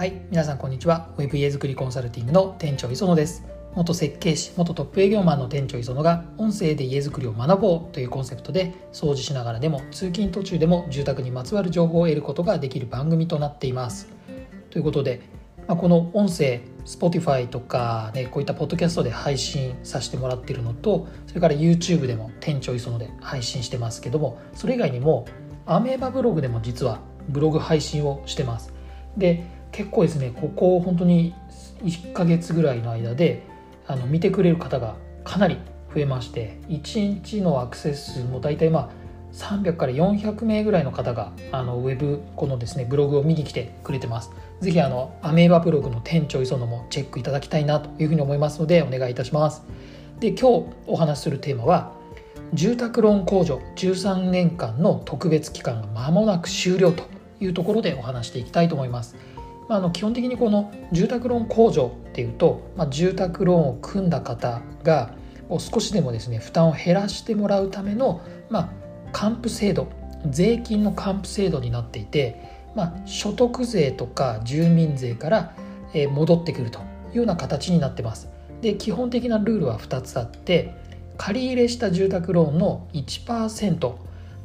はい皆さんこんにちは。Web 家づくりコンサルティングの店長磯野です。元設計士元トップ営業マンの店長磯野が音声で家づくりを学ぼうというコンセプトで掃除しながらでも通勤途中でも住宅にまつわる情報を得ることができる番組となっています。ということで、まあ、この音声 Spotify とか、ね、こういったポッドキャストで配信させてもらっているのとそれから YouTube でも店長磯野で配信してますけどもそれ以外にもアメーバブログでも実はブログ配信をしてます。で結構ですねここ本当に1ヶ月ぐらいの間であの見てくれる方がかなり増えまして1日のアクセス数も大体まあ300から400名ぐらいの方があのウェブこのですねブログを見に来てくれてます。ぜひあのアメーバブログの店長磯野もチェックいただきたいなというふうに思いますのでお願いいたします。で今日お話しするテーマは住宅ローン控除13年間の特別期間が間もなく終了というところでお話していきたいと思います。まあ、あの基本的にこの住宅ローン控除っていうと、まあ、住宅ローンを組んだ方が少しでもですね負担を減らしてもらうための、まあ、還付制度税金の還付制度になっていて、まあ、所得税とか住民税から戻ってくるというような形になってます。で基本的なルールは2つあって借り入れした住宅ローンの1%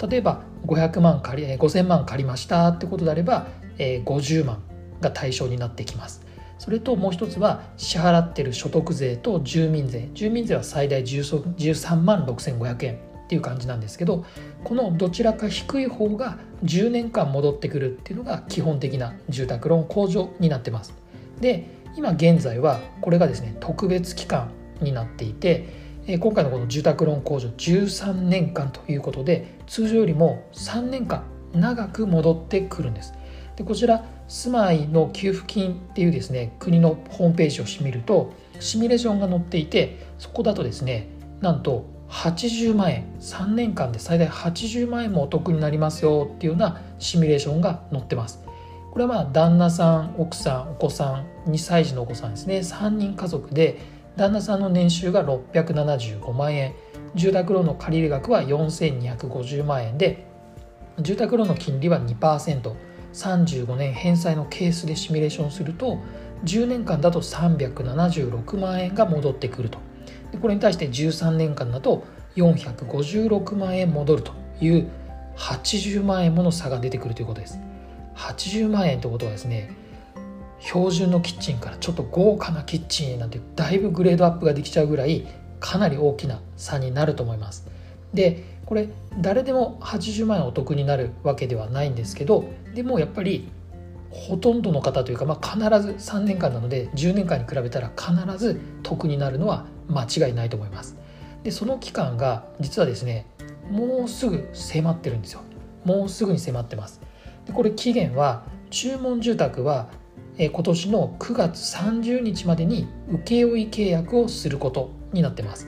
例えば500万借り5000万借りましたってことであれば50万が対象になってきます。それともう一つは支払ってる所得税と住民税。住民税は最大13万6500円っていう感じなんですけどこのどちらか低い方が10年間戻ってくるっていうのが基本的な住宅ローン控除になってます。で今現在はこれがですね特別期間になっていて今回のこの住宅ローン控除13年間ということで通常よりも3年間長く戻ってくるんです。でこちら住まいの給付金っていうですね国のホームページを見るとシミュレーションが載っていてそこだとですねなんと80万円3年間で最大80万円もお得になりますよっていうようなシミュレーションが載ってます。これはまあ旦那さん奥さんお子さん2歳児のお子さんですね3人家族で旦那さんの年収が675万円住宅ローンの借入額は4250万円で住宅ローンの金利は2% 35年返済のケースでシミュレーションすると10年間だと376万円が戻ってくると。でこれに対して13年間だと456万円戻るという80万円もの差が出てくるということです。80万円ということはですね標準のキッチンからちょっと豪華なキッチンなんてだいぶグレードアップができちゃうぐらいかなり大きな差になると思います。でこれ誰でも80万円お得になるわけではないんですけどでもやっぱりほとんどの方というか、まあ、必ず3年間なので10年間に比べたら必ず得になるのは間違いないと思います。でその期間が実はですねもうすぐ迫ってるんですよ。もうすぐに迫ってます。でこれ期限は注文住宅は今年の9月30日までに請負契約をすることになってます。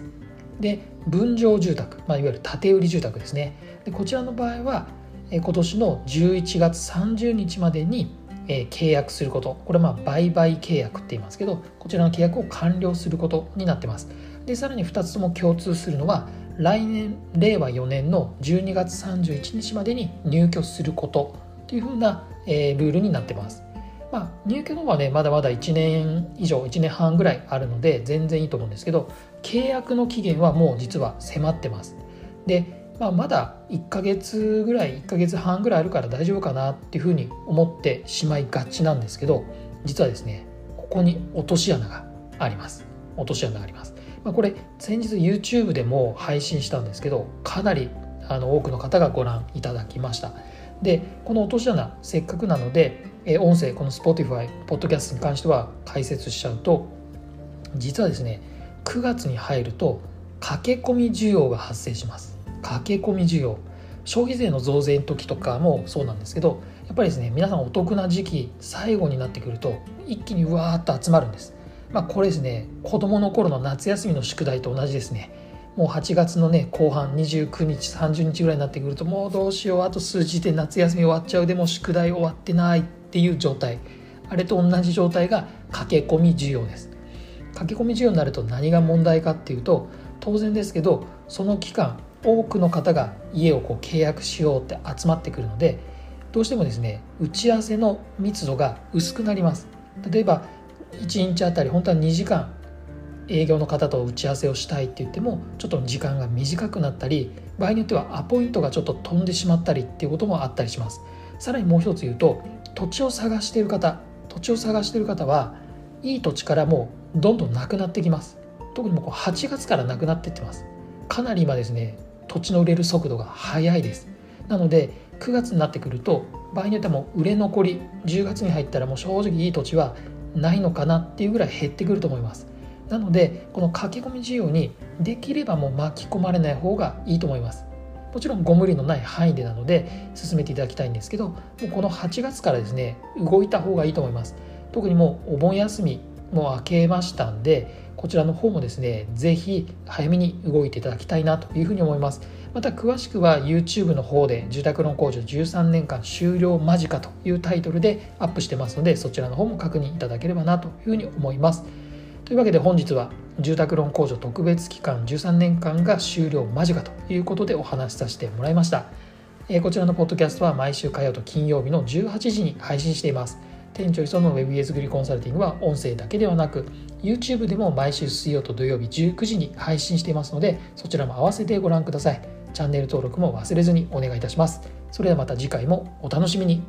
で分譲住宅、まあ、いわゆる建売住宅ですね。でこちらの場合は今年の11月30日までに契約すること。これはまあ売買契約って言いますけどこちらの契約を完了することになってます。でさらに2つとも共通するのは来年令和4年の12月31日までに入居することというふうな、えルールになってます。まあ、入居の方はねまだまだ1年以上1年半ぐらいあるので全然いいと思うんですけど契約の期限はもう実は迫ってます。で、まあ、まだ1ヶ月ぐらい1ヶ月半ぐらいあるから大丈夫かなっていうふうに思ってしまいがちなんですけど実はですねここに落とし穴があります。落とし穴があります、まあ、これ先日 YouTube でも配信したんですけどかなりあの多くの方がご覧いただきました。でこの落とし穴せっかくなのでえ音声この Spotify ポッドキャストに関しては解説しちゃうと実はですね9月に入ると駆け込み需要が発生します。駆け込み需要。消費税の増税の時とかもそうなんですけどやっぱりですね皆さんお得な時期最後になってくると一気にうわーっと集まるんです。まあこれですね子供の頃の夏休みの宿題と同じですね。もう8月のね後半29日30日ぐらいになってくるともうどうしようあと数日で夏休み終わっちゃうでも宿題終わってないっていう状態。あれと同じ状態が駆け込み需要です。駆け込み需要になると何が問題かっていうと当然ですけどその期間多くの方が家をこう契約しようって集まってくるのでどうしてもですね打ち合わせの密度が薄くなります。例えば1日あたり本当は2時間営業の方と打ち合わせをしたいって言ってもちょっと時間が短くなったり場合によってはアポイントがちょっと飛んでしまったりっていうこともあったりします。さらにもう一つ言うと土地を探している方土地を探している方はいい土地からもうどんどんなくなってきます。特にもう8月からなくなってってます。かなり今ですね土地の売れる速度が速いです。なので9月になってくると場合によってはもう売れ残り10月に入ったらもう正直いい土地はないのかなっていうぐらい減ってくると思います。なのでこの駆け込み需要にできればもう巻き込まれない方がいいと思います。もちろんご無理のない範囲でなので進めていただきたいんですけどもうこの8月からですね動いた方がいいと思います。特にもうお盆休みもう明けましたんでこちらの方もですね是非早めに動いていただきたいなというふうに思います。また詳しくは YouTube の方で住宅ローン控除13年間終了間近というタイトルでアップしてますのでそちらの方も確認いただければなというふうに思います。というわけで本日は住宅ローン控除特別期間13年間が終了間近ということでお話しさせてもらいました。えこちらのポッドキャストは毎週火曜と金曜日の18時に配信しています。店長磯の Web 家作りコンサルティングは音声だけではなく YouTube でも毎週水曜と土曜日19時に配信していますのでそちらも合わせてご覧ください。チャンネル登録も忘れずにお願いいたします。それではまた次回もお楽しみに。